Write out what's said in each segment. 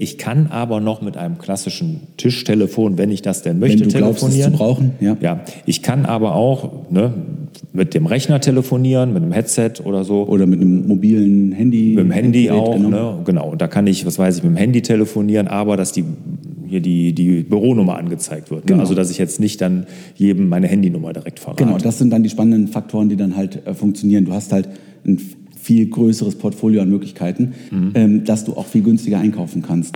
Ich kann aber noch mit einem klassischen Tischtelefon, wenn ich das denn möchte, wenn du glaubst, telefonieren. Es zu brauchen, ja. ja. Ich kann aber auch ne, mit dem Rechner telefonieren, mit einem Headset oder so. Oder mit einem mobilen Handy. Mit dem Handy Gerät, auch, genau. ne? genau. Und da kann ich, was weiß ich, mit dem Handy telefonieren, aber dass die hier die, die Büronummer angezeigt wird. Ne? Genau. Also dass ich jetzt nicht dann jedem meine Handynummer direkt verrate. Genau, das sind dann die spannenden Faktoren, die dann halt äh, funktionieren. Du hast halt ein viel größeres Portfolio an Möglichkeiten, Mhm. ähm, dass du auch viel günstiger einkaufen kannst.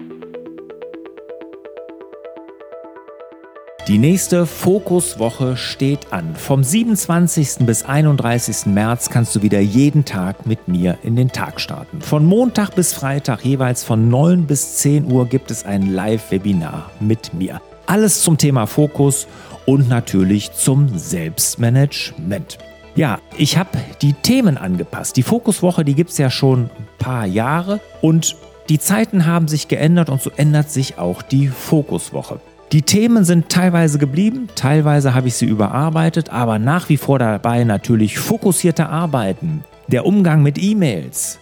Die nächste Fokuswoche steht an. Vom 27. bis 31. März kannst du wieder jeden Tag mit mir in den Tag starten. Von Montag bis Freitag jeweils von 9 bis 10 Uhr gibt es ein Live-Webinar mit mir. Alles zum Thema Fokus und natürlich zum Selbstmanagement. Ja, ich habe die Themen angepasst. Die Fokuswoche, die gibt es ja schon ein paar Jahre und die Zeiten haben sich geändert und so ändert sich auch die Fokuswoche. Die Themen sind teilweise geblieben, teilweise habe ich sie überarbeitet, aber nach wie vor dabei natürlich fokussierte Arbeiten, der Umgang mit E-Mails,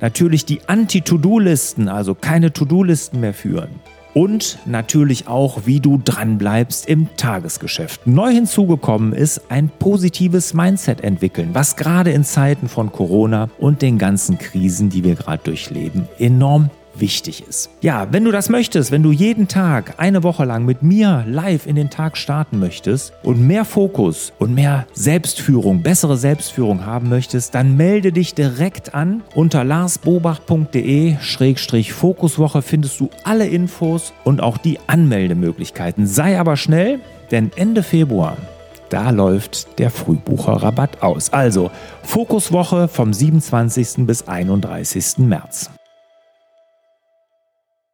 natürlich die Anti-To-Do-Listen, also keine To-Do-Listen mehr führen. Und natürlich auch, wie du dranbleibst im Tagesgeschäft. Neu hinzugekommen ist ein positives Mindset entwickeln, was gerade in Zeiten von Corona und den ganzen Krisen, die wir gerade durchleben, enorm wichtig ist. Ja, wenn du das möchtest, wenn du jeden Tag eine Woche lang mit mir live in den Tag starten möchtest und mehr Fokus und mehr Selbstführung, bessere Selbstführung haben möchtest, dann melde dich direkt an. Unter larsbobach.de-fokuswoche findest du alle Infos und auch die Anmeldemöglichkeiten. Sei aber schnell, denn Ende Februar da läuft der Frühbucherrabatt aus. Also Fokuswoche vom 27. bis 31. März.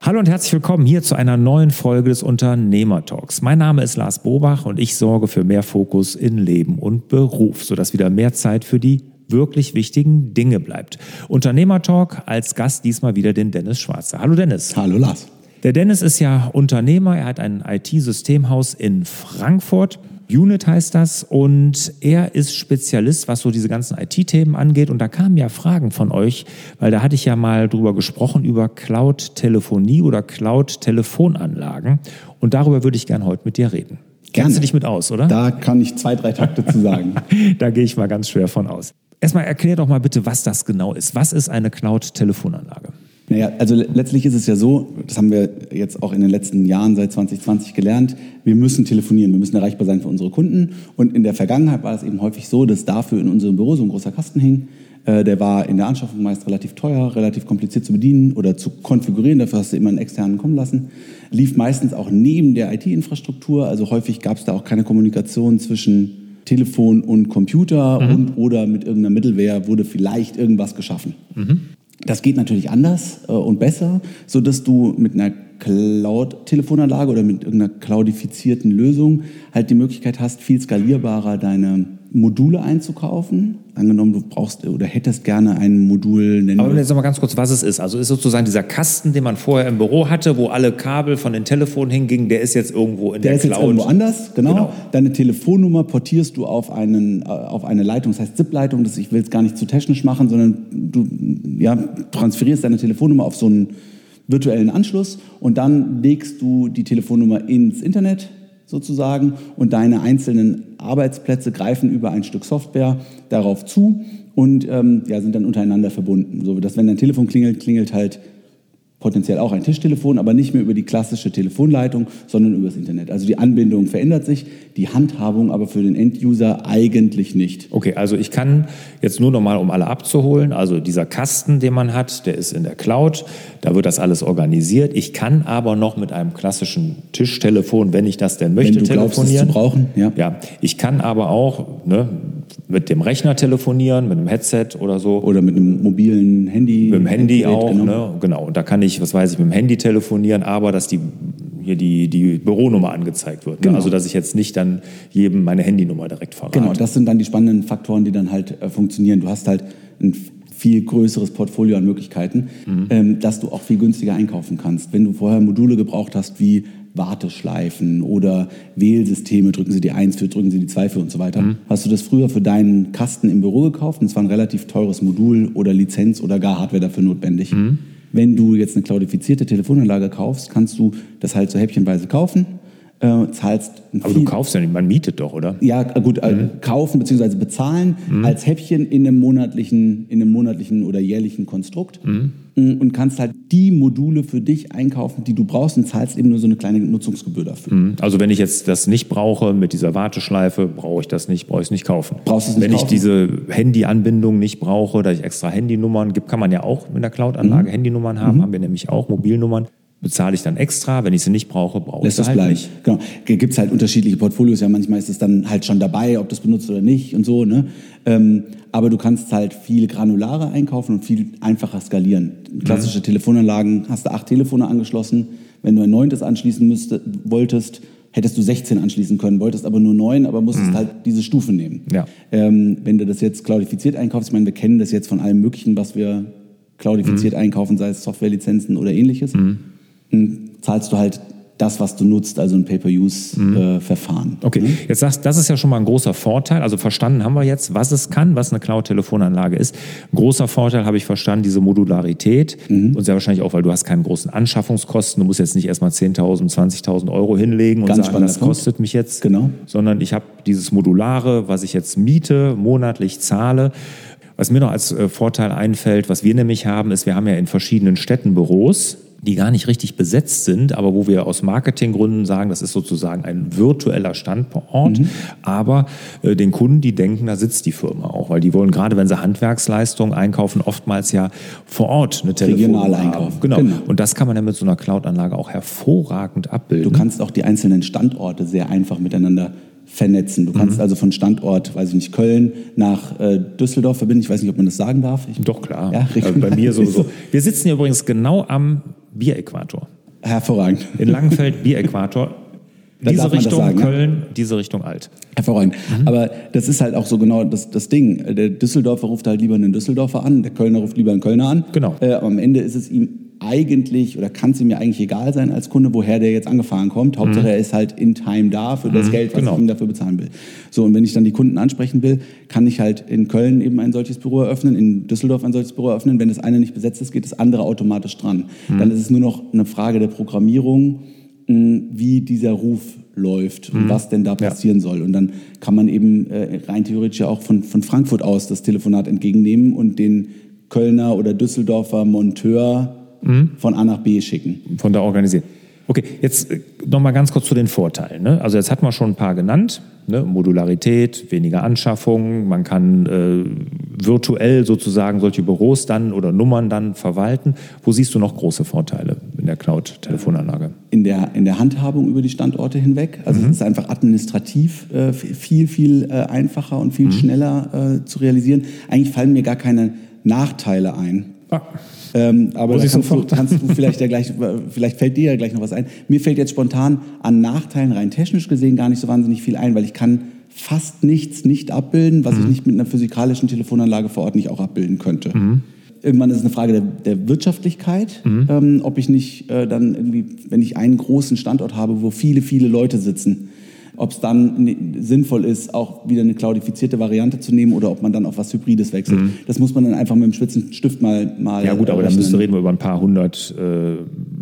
Hallo und herzlich willkommen hier zu einer neuen Folge des Unternehmertalks. Mein Name ist Lars Bobach und ich sorge für mehr Fokus in Leben und Beruf, sodass wieder mehr Zeit für die wirklich wichtigen Dinge bleibt. Unternehmertalk als Gast diesmal wieder den Dennis Schwarzer. Hallo Dennis. Hallo Lars. Der Dennis ist ja Unternehmer, er hat ein IT-Systemhaus in Frankfurt. Unit heißt das und er ist Spezialist, was so diese ganzen IT-Themen angeht. Und da kamen ja Fragen von euch, weil da hatte ich ja mal drüber gesprochen, über Cloud-Telefonie oder Cloud-Telefonanlagen. Und darüber würde ich gern heute mit dir reden. Gerne. Kennst du dich mit aus, oder? Da kann ich zwei, drei Takte zu sagen. da gehe ich mal ganz schwer von aus. Erstmal erklär doch mal bitte, was das genau ist. Was ist eine Cloud-Telefonanlage? Naja, also letztlich ist es ja so, das haben wir jetzt auch in den letzten Jahren seit 2020 gelernt, wir müssen telefonieren, wir müssen erreichbar sein für unsere Kunden. Und in der Vergangenheit war es eben häufig so, dass dafür in unserem Büro so ein großer Kasten hing. Äh, Der war in der Anschaffung meist relativ teuer, relativ kompliziert zu bedienen oder zu konfigurieren. Dafür hast du immer einen externen kommen lassen. Lief meistens auch neben der IT-Infrastruktur. Also häufig gab es da auch keine Kommunikation zwischen Telefon und Computer und oder mit irgendeiner Mittelware wurde vielleicht irgendwas geschaffen. Das geht natürlich anders äh, und besser, so dass du mit einer Cloud-Telefonanlage oder mit irgendeiner cloudifizierten Lösung halt die Möglichkeit hast, viel skalierbarer deine Module einzukaufen. Angenommen, du brauchst oder hättest gerne ein Modul, nennen Aber jetzt noch mal ganz kurz, was es ist. Also ist sozusagen dieser Kasten, den man vorher im Büro hatte, wo alle Kabel von den Telefonen hingingen, der ist jetzt irgendwo in Der der, ist jetzt Cloud. irgendwo anders, genau. Genau. Deine Telefonnummer portierst du auf, einen, äh, auf eine Leitung, das heißt ZIP-Leitung. Ich will es gar nicht zu technisch machen, sondern du ja, transferierst deine Telefonnummer auf so einen virtuellen Anschluss und dann legst du die Telefonnummer ins Internet sozusagen und deine einzelnen Arbeitsplätze greifen über ein Stück Software darauf zu und ähm, ja, sind dann untereinander verbunden. So dass wenn dein Telefon klingelt, klingelt halt potenziell auch ein Tischtelefon, aber nicht mehr über die klassische Telefonleitung, sondern über das Internet. Also die Anbindung verändert sich, die Handhabung aber für den Enduser eigentlich nicht. Okay, also ich kann jetzt nur noch mal, um alle abzuholen, also dieser Kasten, den man hat, der ist in der Cloud, da wird das alles organisiert. Ich kann aber noch mit einem klassischen Tischtelefon, wenn ich das denn möchte, Wenn du glaubst, es zu telefonieren. brauchen, ja. Ja, ich kann aber auch ne, mit dem Rechner telefonieren, mit einem Headset oder so. Oder mit einem mobilen Handy. Mit dem Handy Gerät, auch, genau. ne? genau. Und da kann ich, was weiß ich, mit dem Handy telefonieren, aber dass die hier die, die Büronummer angezeigt wird. Ne? Genau. Also dass ich jetzt nicht dann jedem meine Handynummer direkt verrate. Genau, das sind dann die spannenden Faktoren, die dann halt äh, funktionieren. Du hast halt ein viel größeres Portfolio an Möglichkeiten, Mhm. ähm, dass du auch viel günstiger einkaufen kannst. Wenn du vorher Module gebraucht hast wie Warteschleifen oder Wählsysteme, drücken Sie die 1 für, drücken Sie die 2 für und so weiter, Mhm. hast du das früher für deinen Kasten im Büro gekauft und es war ein relativ teures Modul oder Lizenz oder gar Hardware dafür notwendig. Mhm. Wenn du jetzt eine cloudifizierte Telefonanlage kaufst, kannst du das halt so häppchenweise kaufen äh, zahlst Aber du kaufst ja nicht, man mietet doch, oder? Ja, gut, äh, mhm. kaufen bzw. bezahlen mhm. als Häppchen in einem monatlichen, in einem monatlichen oder jährlichen Konstrukt mhm. Mm, und kannst halt die Module für dich einkaufen, die du brauchst und zahlst eben nur so eine kleine Nutzungsgebühr dafür. Mhm. Also wenn ich jetzt das nicht brauche mit dieser Warteschleife, brauche ich das nicht, brauche ich es nicht kaufen. Brauchst es nicht Wenn kaufen? ich diese Handyanbindung nicht brauche, dass ich extra Handynummern gibt, kann man ja auch in der Cloud-Anlage mhm. Handynummern haben, mhm. haben wir nämlich auch Mobilnummern bezahle ich dann extra. Wenn ich sie nicht brauche, brauche ich sie halt bleiben. nicht. Genau. Gibt es halt unterschiedliche Portfolios. Ja, manchmal ist es dann halt schon dabei, ob du es benutzt oder nicht und so. Ne? Ähm, aber du kannst halt viel granularer einkaufen und viel einfacher skalieren. Klassische mhm. Telefonanlagen hast du acht Telefone angeschlossen. Wenn du ein neuntes anschließen müsste, wolltest, hättest du 16 anschließen können, wolltest aber nur neun, aber musstest mhm. halt diese Stufe nehmen. Ja. Ähm, wenn du das jetzt cloudifiziert einkaufst, ich meine, wir kennen das jetzt von allem Möglichen, was wir cloudifiziert mhm. einkaufen, sei es Softwarelizenzen oder ähnliches. Mhm zahlst du halt das, was du nutzt, also ein Pay-per-Use-Verfahren. Mhm. Äh, okay, mhm. jetzt sagst du, das ist ja schon mal ein großer Vorteil. Also verstanden haben wir jetzt, was es kann, was eine Cloud-Telefonanlage ist. Ein großer Vorteil habe ich verstanden, diese Modularität. Mhm. Und sehr wahrscheinlich auch, weil du hast keine großen Anschaffungskosten. Du musst jetzt nicht erstmal 10.000, 20.000 Euro hinlegen und Ganz sagen, das kostet Punkt. mich jetzt. Genau. Sondern ich habe dieses Modulare, was ich jetzt miete, monatlich zahle. Was mir noch als äh, Vorteil einfällt, was wir nämlich haben, ist, wir haben ja in verschiedenen Städten Büros die gar nicht richtig besetzt sind, aber wo wir aus Marketinggründen sagen, das ist sozusagen ein virtueller Standort. Mhm. Aber äh, den Kunden, die denken, da sitzt die Firma auch, weil die wollen gerade, wenn sie Handwerksleistungen einkaufen, oftmals ja vor Ort eine Regional einkaufen. Genau. genau. Und das kann man ja mit so einer Cloud-Anlage auch hervorragend abbilden. Du kannst auch die einzelnen Standorte sehr einfach miteinander vernetzen. Du kannst mhm. also von Standort, weiß ich nicht, Köln nach äh, Düsseldorf verbinden. Ich weiß nicht, ob man das sagen darf. Ich, Doch, klar. Ja, also bei mir sowieso. Wir sitzen hier übrigens genau am Bieräquator. Hervorragend. In Langenfeld, Bieräquator. diese Richtung sagen, Köln, ja? diese Richtung Alt. Hervorragend. Mhm. Aber das ist halt auch so genau das, das Ding. Der Düsseldorfer ruft halt lieber einen Düsseldorfer an, der Kölner ruft lieber einen Kölner an. Genau. Äh, am Ende ist es ihm eigentlich oder kann es ihm ja eigentlich egal sein als Kunde, woher der jetzt angefahren kommt. Hauptsache mhm. er ist halt in Time da für das mhm, Geld, was genau. ich ihm dafür bezahlen will. So, und wenn ich dann die Kunden ansprechen will, kann ich halt in Köln eben ein solches Büro eröffnen, in Düsseldorf ein solches Büro eröffnen. Wenn das eine nicht besetzt ist, geht das andere automatisch dran. Mhm. Dann ist es nur noch eine Frage der Programmierung, wie dieser Ruf läuft und mhm. was denn da passieren ja. soll. Und dann kann man eben äh, rein theoretisch ja auch von, von Frankfurt aus das Telefonat entgegennehmen und den Kölner oder Düsseldorfer Monteur mhm. von A nach B schicken. Von da organisieren. Okay, jetzt äh, noch mal ganz kurz zu den Vorteilen. Ne? Also jetzt hat man schon ein paar genannt. Ne? Modularität, weniger Anschaffung, man kann äh, virtuell sozusagen solche Büros dann oder Nummern dann verwalten. Wo siehst du noch große Vorteile in der Cloud-Telefonanlage? In der, in der Handhabung über die Standorte hinweg. Also mhm. es ist einfach administrativ äh, viel, viel äh, einfacher und viel mhm. schneller äh, zu realisieren. Eigentlich fallen mir gar keine Nachteile ein. Ah. Ähm, aber da kannst du, kannst du, vielleicht ja gleich, vielleicht fällt dir ja gleich noch was ein. Mir fällt jetzt spontan an Nachteilen rein technisch gesehen gar nicht so wahnsinnig viel ein, weil ich kann fast nichts nicht abbilden, was mhm. ich nicht mit einer physikalischen Telefonanlage vor Ort nicht auch abbilden könnte. Mhm. Irgendwann ist es eine Frage der, der Wirtschaftlichkeit, mhm. ähm, ob ich nicht äh, dann irgendwie, wenn ich einen großen Standort habe, wo viele, viele Leute sitzen, ob es dann sinnvoll ist, auch wieder eine cloudifizierte Variante zu nehmen oder ob man dann auf was Hybrides wechselt. Mhm. Das muss man dann einfach mit dem Spitzenstift mal mal. Ja gut, aber dann müsste reden wir über ein paar hundert äh,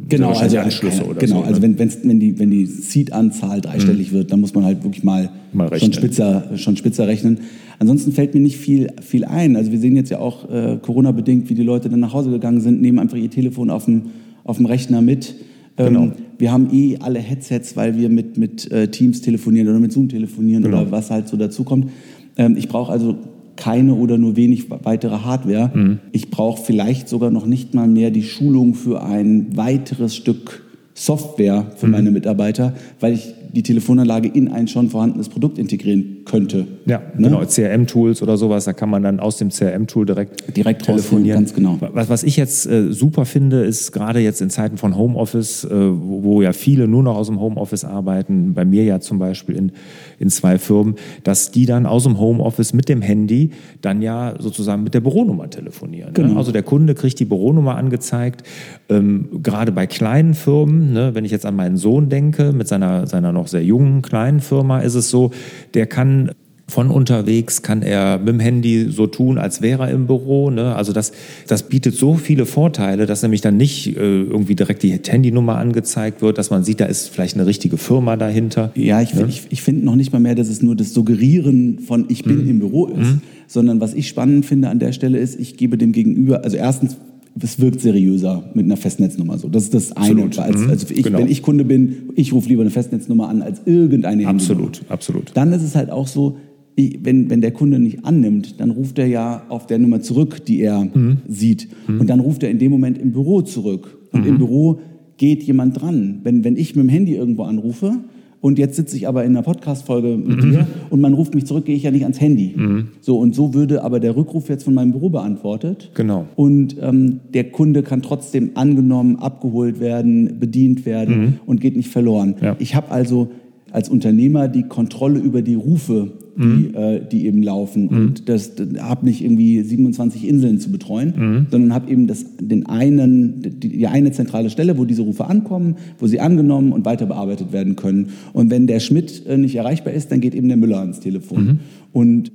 genau, also Anschlüsse keine, oder genau, so. Genau, also ne? wenn, wenn die wenn die Seed-Anzahl dreistellig mhm. wird, dann muss man halt wirklich mal, mal schon spitzer schon spitzer rechnen. Ansonsten fällt mir nicht viel, viel ein. Also wir sehen jetzt ja auch äh, Corona-bedingt, wie die Leute dann nach Hause gegangen sind, nehmen einfach ihr Telefon auf dem, auf dem Rechner mit. Genau. Ähm, wir haben eh alle Headsets, weil wir mit, mit äh, Teams telefonieren oder mit Zoom telefonieren genau. oder was halt so dazu kommt. Ähm, ich brauche also keine oder nur wenig weitere Hardware. Mhm. Ich brauche vielleicht sogar noch nicht mal mehr die Schulung für ein weiteres Stück Software für mhm. meine Mitarbeiter, weil ich die Telefonanlage in ein schon vorhandenes Produkt integrieren könnte. Ja, ne? genau, CRM-Tools oder sowas, da kann man dann aus dem CRM-Tool direkt, direkt telefonieren. Ganz genau. Was, was ich jetzt äh, super finde, ist gerade jetzt in Zeiten von Homeoffice, äh, wo, wo, ja viele nur noch aus dem Homeoffice arbeiten, bei mir ja zum Beispiel in, in zwei Firmen, dass die dann aus dem Homeoffice mit dem Handy dann ja sozusagen mit der Büronummer telefonieren. Ne? Genau. Ne? Also der Kunde kriegt die Büronummer angezeigt, ähm, gerade bei kleinen Firmen, ne, wenn ich jetzt an meinen Sohn denke, mit seiner, seiner noch sehr jungen, kleinen Firma ist es so, der kann von unterwegs kann er mit dem Handy so tun, als wäre er im Büro. Ne? Also das, das bietet so viele Vorteile, dass nämlich dann nicht äh, irgendwie direkt die Handynummer angezeigt wird, dass man sieht, da ist vielleicht eine richtige Firma dahinter. Ja, ich, ne? ich, ich finde noch nicht mal mehr, dass es nur das Suggerieren von ich bin mhm. im Büro ist, mhm. sondern was ich spannend finde an der Stelle ist, ich gebe dem Gegenüber, also erstens es wirkt seriöser mit einer Festnetznummer so. Das ist das eine. Als, mhm. also ich, genau. Wenn ich Kunde bin, ich rufe lieber eine Festnetznummer an als irgendeine Absolut, absolut. Dann ist es halt auch so, wenn, wenn der Kunde nicht annimmt, dann ruft er ja auf der Nummer zurück, die er mhm. sieht. Mhm. Und dann ruft er in dem Moment im Büro zurück. Und mhm. im Büro geht jemand dran. Wenn, wenn ich mit dem Handy irgendwo anrufe und jetzt sitze ich aber in einer Podcast-Folge mit mhm. dir und man ruft mich zurück, gehe ich ja nicht ans Handy. Mhm. So und so würde aber der Rückruf jetzt von meinem Büro beantwortet. Genau. Und ähm, der Kunde kann trotzdem angenommen, abgeholt werden, bedient werden mhm. und geht nicht verloren. Ja. Ich habe also als Unternehmer die Kontrolle über die Rufe die, mhm. äh, die eben laufen. Mhm. Und das, das habe nicht irgendwie 27 Inseln zu betreuen, mhm. sondern habe eben das, den einen, die, die, eine zentrale Stelle, wo diese Rufe ankommen, wo sie angenommen und weiter bearbeitet werden können. Und wenn der Schmidt äh, nicht erreichbar ist, dann geht eben der Müller ans Telefon. Und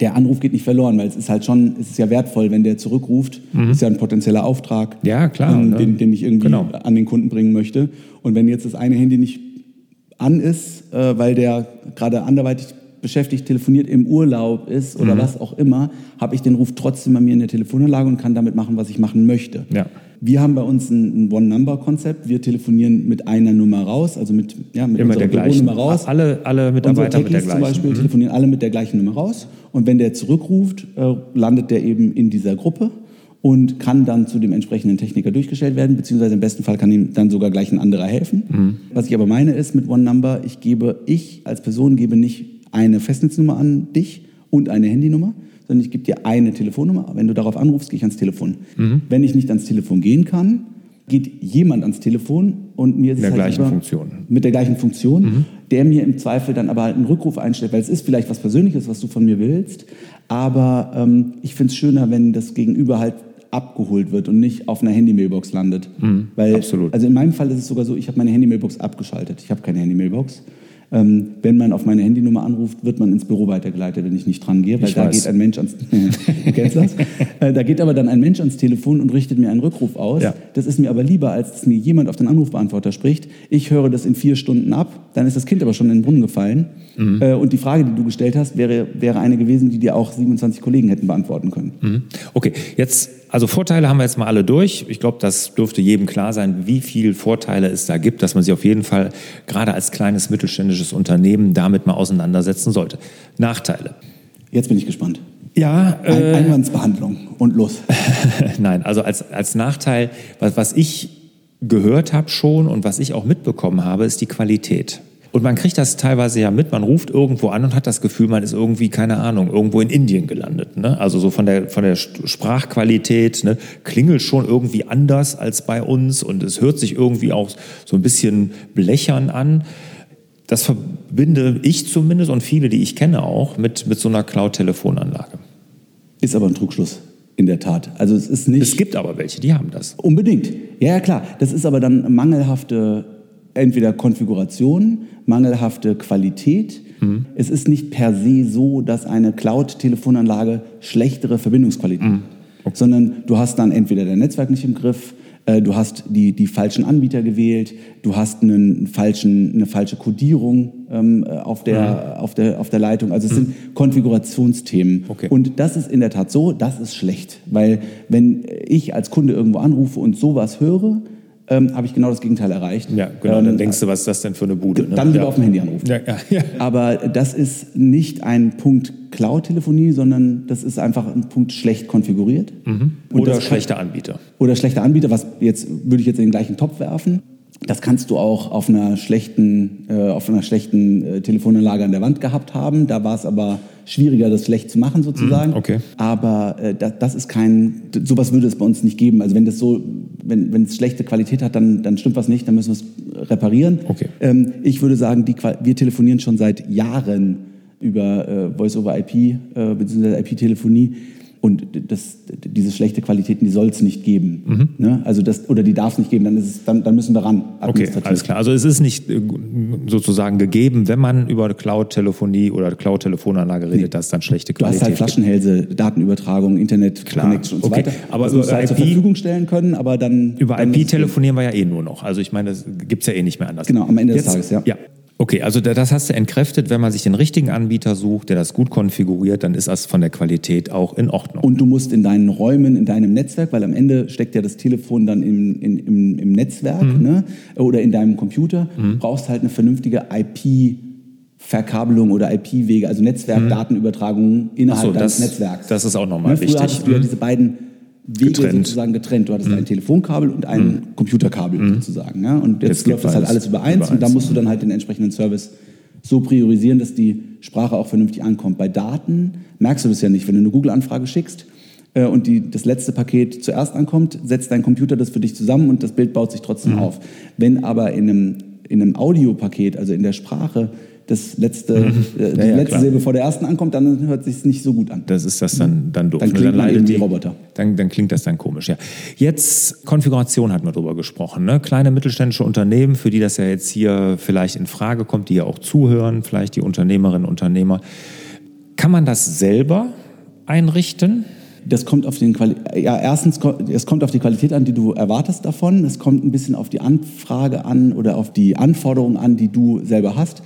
der Anruf geht nicht verloren, weil es ist halt schon, es ist ja wertvoll, wenn der zurückruft. Mhm. ist ja ein potenzieller Auftrag, ja, klar, ähm, ne? den, den, ich irgendwie genau. an den Kunden bringen möchte. Und wenn jetzt das eine Handy nicht an ist, äh, weil der gerade anderweitig beschäftigt, telefoniert, im Urlaub ist oder mhm. was auch immer, habe ich den Ruf trotzdem bei mir in der Telefonanlage und kann damit machen, was ich machen möchte. Ja. Wir haben bei uns ein, ein One-Number-Konzept. Wir telefonieren mit einer Nummer raus, also mit, ja, mit Immer unserer der Nummer raus. Alle, alle Mitarbeiter mit der gleichen. zum Beispiel mhm. telefonieren alle mit der gleichen Nummer raus. Und wenn der zurückruft, äh, landet der eben in dieser Gruppe und kann dann zu dem entsprechenden Techniker durchgestellt werden, beziehungsweise im besten Fall kann ihm dann sogar gleich ein anderer helfen. Mhm. Was ich aber meine ist mit One Number, ich gebe, ich als Person gebe nicht eine Festnetznummer an dich und eine Handynummer, sondern ich gebe dir eine Telefonnummer. Wenn du darauf anrufst, gehe ich ans Telefon. Mhm. Wenn ich nicht ans Telefon gehen kann, geht jemand ans Telefon und mir ist der halt gleichen über, Funktion. mit der gleichen Funktion, mhm. der mir im Zweifel dann aber halt einen Rückruf einstellt, weil es ist vielleicht was Persönliches, was du von mir willst, aber ähm, ich finde es schöner, wenn das Gegenüber halt abgeholt wird und nicht auf einer Handy-Mailbox landet. Mhm, weil, absolut. Also in meinem Fall ist es sogar so, ich habe meine Handy-Mailbox abgeschaltet. Ich habe keine Handy-Mailbox. Ähm, wenn man auf meine Handynummer anruft, wird man ins Büro weitergeleitet, wenn ich nicht dran gehe, weil ich da weiß. geht ein Mensch ans kennst das? Äh, da geht aber dann ein Mensch ans Telefon und richtet mir einen Rückruf aus. Ja. Das ist mir aber lieber, als dass mir jemand auf den Anrufbeantworter spricht. Ich höre das in vier Stunden ab, dann ist das Kind aber schon in den Brunnen gefallen. Mhm. Äh, und die Frage, die du gestellt hast, wäre, wäre eine gewesen, die dir auch 27 Kollegen hätten beantworten können. Mhm. Okay, jetzt also Vorteile haben wir jetzt mal alle durch. Ich glaube, das dürfte jedem klar sein, wie viele Vorteile es da gibt, dass man sich auf jeden Fall gerade als kleines mittelständisches Unternehmen damit mal auseinandersetzen sollte. Nachteile. Jetzt bin ich gespannt. Ja, äh, Ein Einwandsbehandlung und los. Nein, also als, als Nachteil, was, was ich gehört habe schon und was ich auch mitbekommen habe, ist die Qualität. Und man kriegt das teilweise ja mit, man ruft irgendwo an und hat das Gefühl, man ist irgendwie, keine Ahnung, irgendwo in Indien gelandet. Ne? Also so von der, von der Sprachqualität, ne? klingelt schon irgendwie anders als bei uns und es hört sich irgendwie auch so ein bisschen blechern an. Das verbinde ich zumindest und viele, die ich kenne auch, mit, mit so einer Cloud-Telefonanlage. Ist aber ein Trugschluss. In der Tat. Also es ist nicht. Es gibt aber welche, die haben das. Unbedingt. Ja, ja, klar. Das ist aber dann mangelhafte entweder Konfiguration, mangelhafte Qualität. Mhm. Es ist nicht per se so, dass eine Cloud-Telefonanlage schlechtere Verbindungsqualität mhm. hat, okay. sondern du hast dann entweder dein Netzwerk nicht im Griff, äh, du hast die, die falschen Anbieter gewählt, du hast einen falschen, eine falsche Codierung ähm, auf, der, mhm. auf, der, auf der Leitung. Also es mhm. sind Konfigurationsthemen. Okay. Und das ist in der Tat so, das ist schlecht. Weil wenn ich als Kunde irgendwo anrufe und sowas höre, ähm, habe ich genau das Gegenteil erreicht. Ja, genau. dann ähm, denkst du, was ist das denn für eine Bude? Ne? Dann lieber ja. auf dem Handy anrufen. Ja, ja. Aber das ist nicht ein Punkt Cloud-Telefonie, sondern das ist einfach ein Punkt schlecht konfiguriert. Mhm. Oder schlechte Anbieter. Oder schlechte Anbieter, was jetzt würde ich jetzt in den gleichen Topf werfen. Das kannst du auch auf einer schlechten, äh, auf einer schlechten äh, Telefonanlage an der Wand gehabt haben. Da war es aber schwieriger, das schlecht zu machen sozusagen. Mm, okay. Aber äh, das, das, ist kein, sowas würde es bei uns nicht geben. Also wenn das so, wenn, wenn es schlechte Qualität hat, dann, dann stimmt was nicht, dann müssen wir es reparieren. Okay. Ähm, ich würde sagen, die, wir telefonieren schon seit Jahren über äh, Voice-over-IP äh, bzw. IP-Telefonie. Und das, diese schlechte Qualitäten, die soll es nicht geben. Mhm. Ne? Also das, oder die darf es nicht geben, dann, ist es, dann, dann müssen wir ran. Okay, alles klar. Also es ist nicht äh, sozusagen gegeben, wenn man über Cloud-Telefonie oder Cloud-Telefonanlage redet, nee. dass dann schlechte Qualität Du hast halt Flaschenhälse, Datenübertragung, Internet-Connection und so weiter. Aber das musst du halt zur Verfügung stellen können, aber dann... Über IP telefonieren wir ja eh nur noch. Also ich meine, das gibt es ja eh nicht mehr anders. Genau, am Ende Jetzt, des Tages, ja. ja. Okay, also das hast du entkräftet. Wenn man sich den richtigen Anbieter sucht, der das gut konfiguriert, dann ist das von der Qualität auch in Ordnung. Und du musst in deinen Räumen, in deinem Netzwerk, weil am Ende steckt ja das Telefon dann im, in, im, im Netzwerk mhm. ne? oder in deinem Computer, mhm. brauchst halt eine vernünftige IP- Verkabelung oder IP-Wege, also Netzwerkdatenübertragung mhm. innerhalb so, deines das, Netzwerks. Das ist auch nochmal ne? wichtig. Früher hattest du ja mhm. diese beiden Wege getrennt. sozusagen getrennt. Du hattest mhm. ein Telefonkabel und ein mhm. Computerkabel mhm. sozusagen. Ja? Und jetzt, jetzt läuft das halt alles über eins, über und da musst du dann halt den entsprechenden Service so priorisieren, dass die Sprache auch vernünftig ankommt. Bei Daten merkst du das ja nicht. Wenn du eine Google-Anfrage schickst äh, und die, das letzte Paket zuerst ankommt, setzt dein Computer das für dich zusammen und das Bild baut sich trotzdem mhm. auf. Wenn aber in einem, in einem Audiopaket, also in der Sprache, das letzte, mhm. äh, die ja, letzte klar. Silbe vor der ersten ankommt, dann hört sich nicht so gut an. Das ist das dann, dann doof. Dann ne? klingt dann eben die Roboter. Dann, dann klingt das dann komisch, ja. Jetzt Konfiguration hatten wir drüber gesprochen. Ne? Kleine mittelständische Unternehmen, für die das ja jetzt hier vielleicht in Frage kommt, die ja auch zuhören, vielleicht die Unternehmerinnen und Unternehmer. Kann man das selber einrichten? das kommt auf den Quali ja erstens es kommt auf die Qualität an, die du erwartest davon. Es kommt ein bisschen auf die Anfrage an oder auf die Anforderungen an, die du selber hast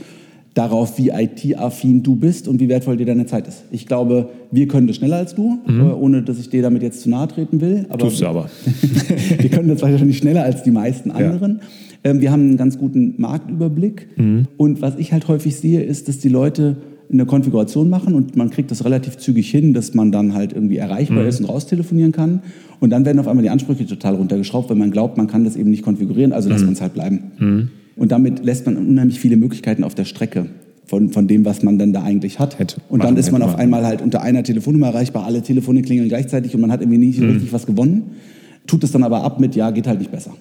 darauf, wie IT-affin du bist und wie wertvoll dir deine Zeit ist. Ich glaube, wir können das schneller als du, mhm. Äh, ohne dass ich dir damit jetzt zu nahe treten will. Aber Tust du aber. wir können das wahrscheinlich schneller als die meisten anderen. Ja. Ähm, wir haben einen ganz guten Marktüberblick. Mhm. Und was ich halt häufig sehe, ist, dass die Leute eine Konfiguration machen und man kriegt das relativ zügig hin, dass man dann halt irgendwie erreichbar mhm. ist und raustelefonieren kann. Und dann werden auf einmal die Ansprüche total runtergeschraubt, weil man glaubt, man kann das eben nicht konfigurieren, also lässt mhm. man es halt bleiben. Und damit lässt man unheimlich viele Möglichkeiten auf der Strecke von, von dem, was man dann da eigentlich hat. Hätte und dann ist man auf einmal halt unter einer Telefonnummer erreichbar, alle Telefone klingeln gleichzeitig und man hat irgendwie nicht mhm. richtig was gewonnen, tut es dann aber ab mit, ja, geht halt nicht besser.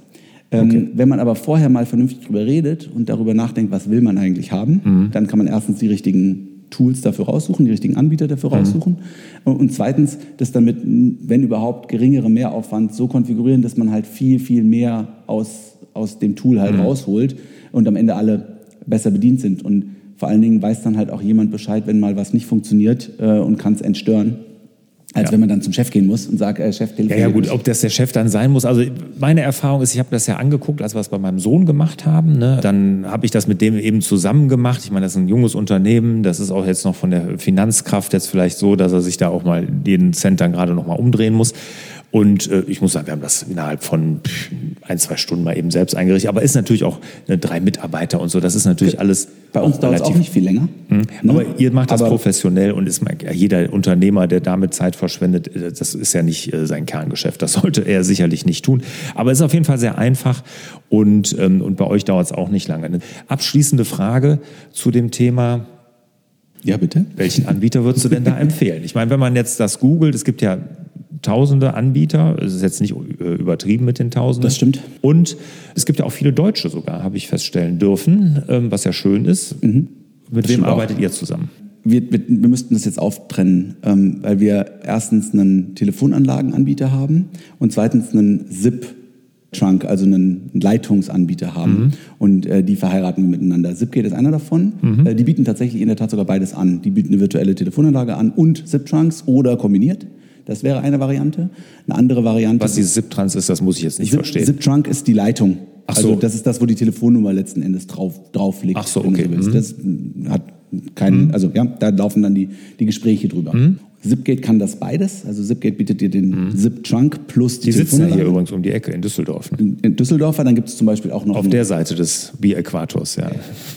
Ähm, okay. wenn man aber vorher mal vernünftig drüber redet und darüber nachdenkt, was will man eigentlich haben, mhm. dann kann man erstens die richtigen Tools dafür raussuchen, die richtigen Anbieter dafür mhm. raussuchen. Und zweitens, das dann mit, wenn überhaupt, geringerem Mehraufwand so konfigurieren, dass man halt viel, viel mehr aus aus dem Tool halt mhm. rausholt und am Ende alle besser bedient sind. Und vor allen Dingen weiß dann halt auch jemand Bescheid, wenn mal was nicht funktioniert äh, und kann es entstören als ja. wenn man dann zum Chef gehen muss und sagt, äh, Chef, telefoniert. Ja, ja, gut, ob das der Chef dann sein muss. Also meine Erfahrung ist, ich habe das ja angeguckt, als wir es bei meinem Sohn gemacht haben. Ne? Dann habe ich das mit dem eben zusammen gemacht. Ich meine, das ist ein junges Unternehmen. Das ist auch jetzt noch von der Finanzkraft jetzt vielleicht so, dass er sich da auch mal jeden Cent dann gerade noch mal umdrehen muss. Und äh, ich muss sagen, wir haben das innerhalb von ein, zwei Stunden mal eben selbst eingerichtet. Aber ist natürlich auch ne, drei Mitarbeiter und so. Das ist natürlich alles. Bei uns dauert es auch nicht viel länger. Mhm. Ne? Aber ihr macht das Aber professionell und ist jeder Unternehmer, der damit Zeit verschwendet, äh, das ist ja nicht äh, sein Kerngeschäft. Das sollte er sicherlich nicht tun. Aber es ist auf jeden Fall sehr einfach und, ähm, und bei euch dauert es auch nicht lange. Eine abschließende Frage zu dem Thema. Ja, bitte. Welchen Anbieter würdest du denn da empfehlen? Ich meine, wenn man jetzt das googelt, es gibt ja tausende Anbieter. Es ist jetzt nicht äh, übertrieben mit den Tausenden. Das stimmt. Und es gibt ja auch viele Deutsche sogar, habe ich feststellen dürfen, ähm, was ja schön ist. Mhm. Mit das wem arbeitet auch. ihr zusammen? Wir, wir, wir, müssten das jetzt auftrennen, ähm, weil wir erstens einen Telefonanlagenanbieter haben und zweitens einen SIP. Trunk, also einen Leitungsanbieter haben. Mhm. Und äh, die verheiraten wir miteinander. Zipgate ist einer davon. Mhm. Äh, die bieten tatsächlich in der Tat sogar beides an. Die bieten eine virtuelle Telefonanlage an und Zip-Trunks oder kombiniert. Das wäre eine Variante. Eine andere Variante. Was die ZIP-Trans ist, das muss ich jetzt nicht Zip, verstehen. ZIP-Trunk ist die Leitung. Ach so. Also das ist das, wo die Telefonnummer letzten Endes drauf, drauf liegt. Ach so, okay. So mhm. Das hat keinen, mhm. also ja, da laufen dann die, die Gespräche drüber. Mhm. Zipgate kann das beides. Also Zipgate bietet dir den mhm. Zip-Trunk plus die Die sitzen ja hier übrigens um die Ecke in Düsseldorf. Ne? In, in Düsseldorf, dann gibt es zum Beispiel auch noch... Auf der Seite des Bier-Äquators, ja.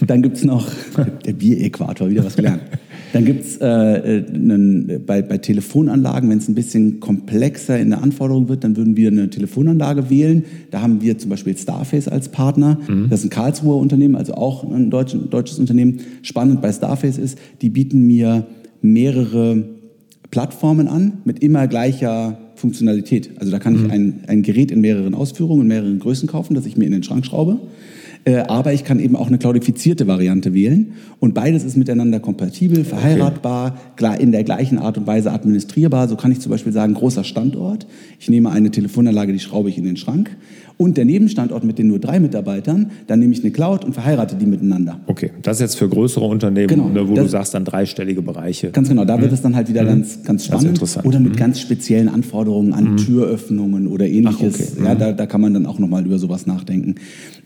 Dann gibt es noch... der Bier-Äquator, wieder was gelernt. Dann gibt es äh, äh bei, bei Telefonanlagen, wenn es ein bisschen komplexer in der Anforderung wird, dann würden wir eine Telefonanlage wählen. Da haben wir zum Beispiel Starface als Partner. Mhm. Das ist ein Karlsruher Unternehmen, also auch ein deutsch, deutsches Unternehmen. Spannend bei Starface ist, die bieten mir mehrere Plattformen an mit immer gleicher Funktionalität. Also da kann ich mhm. ein, ein Gerät in mehreren Ausführungen, in mehreren Größen kaufen, das ich mir in den Schrank schraube. Äh, aber ich kann eben auch eine cloudifizierte Variante wählen. Und beides ist miteinander kompatibel, verheiratbar, okay. in der gleichen Art und Weise administrierbar. So kann ich zum Beispiel sagen, großer Standort. Ich nehme eine Telefonanlage, die schraube ich in den Schrank und der Nebenstandort mit den nur drei Mitarbeitern, dann nehme ich eine Cloud und verheirate die miteinander. Okay, das ist jetzt für größere Unternehmen, genau, ne, wo du sagst dann dreistellige Bereiche. Ganz genau, da mhm. wird es dann halt wieder mhm. ganz, ganz spannend. Oder mit mhm. ganz speziellen Anforderungen an mhm. Türöffnungen oder ähnliches. Ach, okay. Ja, mhm. da, da kann man dann auch nochmal über sowas nachdenken.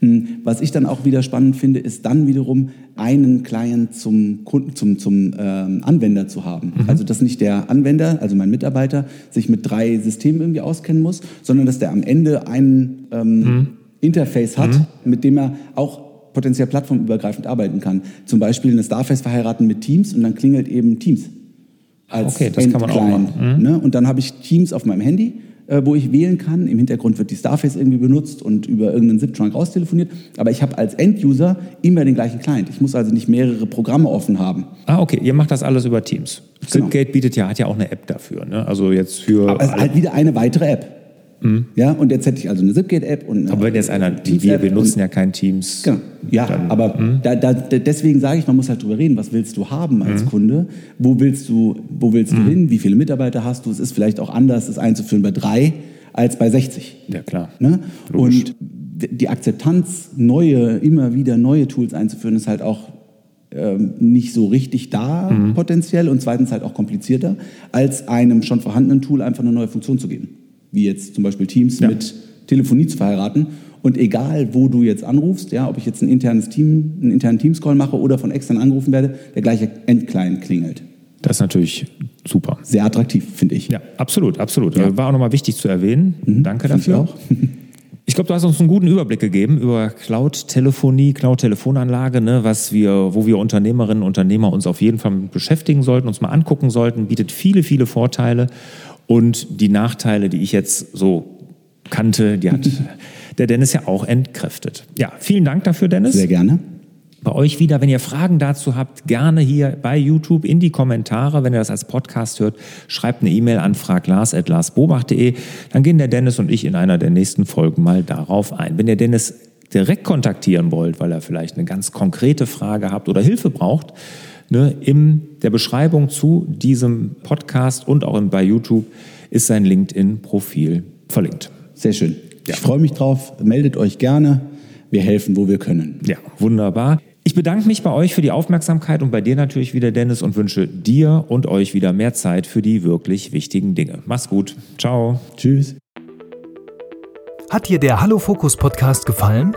Hm, was ich dann auch wieder spannend finde, ist dann wiederum einen Client zum Kunden, zum, zum ähm, Anwender zu haben. Mhm. Also dass nicht der Anwender, also mein Mitarbeiter, sich mit drei Systemen irgendwie auskennen muss, sondern dass der am Ende ein ähm, mhm. Interface hat, mhm. mit dem er auch potenziell plattformübergreifend arbeiten kann. Zum Beispiel eine Starface verheiraten mit Teams und dann klingelt eben Teams. Als okay, das kann man auch machen. Mhm. Ne? Und dann habe ich Teams auf meinem Handy äh, wo ich wählen kann. Im Hintergrund wird die Starface irgendwie benutzt und über irgendeinen ZIP-Trunk raustelefoniert. Aber ich habe als End-User immer den gleichen Client. Ich muss also nicht mehrere Programme offen haben. Ah, okay. Ihr macht das alles über Teams. Genau. Zipgate bietet ja, hat ja auch eine App dafür. Ne? Also jetzt für. Aber es ist halt wieder eine weitere App. Mhm. Ja, und jetzt hätte ich also eine Zipgate-App und Aber wenn jetzt einer, die, wir benutzen ja kein Teams. Genau. Ja, dann, aber mhm. da, da, deswegen sage ich, man muss halt drüber reden, was willst du haben als mhm. Kunde? Wo willst du, wo willst du mhm. hin? Wie viele Mitarbeiter hast du? Es ist vielleicht auch anders, das einzuführen bei drei als bei 60. Ja, klar. Ne? Und die Akzeptanz, neue, immer wieder neue Tools einzuführen, ist halt auch ähm, nicht so richtig da mhm. potenziell und zweitens halt auch komplizierter, als einem schon vorhandenen Tool einfach eine neue Funktion zu geben. Wie jetzt zum Beispiel Teams ja. mit Telefonie zu verheiraten. Und egal, wo du jetzt anrufst, ja, ob ich jetzt ein internes Team, einen internen Teams-Call mache oder von extern angerufen werde, der gleiche Endclient klingelt. Das ist natürlich super. Sehr attraktiv, finde ich. Ja, absolut, absolut. Ja. War auch nochmal wichtig zu erwähnen. Mhm, Danke dafür. Ich, ich glaube, du hast uns einen guten Überblick gegeben über Cloud-Telefonie, Cloud-Telefonanlage, ne, was wir, wo wir Unternehmerinnen und Unternehmer uns auf jeden Fall beschäftigen sollten, uns mal angucken sollten, bietet viele, viele Vorteile und die Nachteile, die ich jetzt so kannte, die hat der Dennis ja auch entkräftet. Ja, vielen Dank dafür, Dennis. Sehr gerne bei euch wieder. Wenn ihr Fragen dazu habt, gerne hier bei YouTube in die Kommentare. Wenn ihr das als Podcast hört, schreibt eine E-Mail an fraglars.larsbobach.de. Dann gehen der Dennis und ich in einer der nächsten Folgen mal darauf ein. Wenn ihr Dennis direkt kontaktieren wollt, weil er vielleicht eine ganz konkrete Frage habt oder Hilfe braucht, ne, in der Beschreibung zu diesem Podcast und auch bei YouTube ist sein LinkedIn-Profil verlinkt. Sehr schön. Ja. Ich freue mich drauf. Meldet euch gerne. Wir helfen, wo wir können. Ja, wunderbar. Ich bedanke mich bei euch für die Aufmerksamkeit und bei dir natürlich wieder, Dennis, und wünsche dir und euch wieder mehr Zeit für die wirklich wichtigen Dinge. Mach's gut. Ciao. Tschüss. Hat dir der Hallo Fokus Podcast gefallen?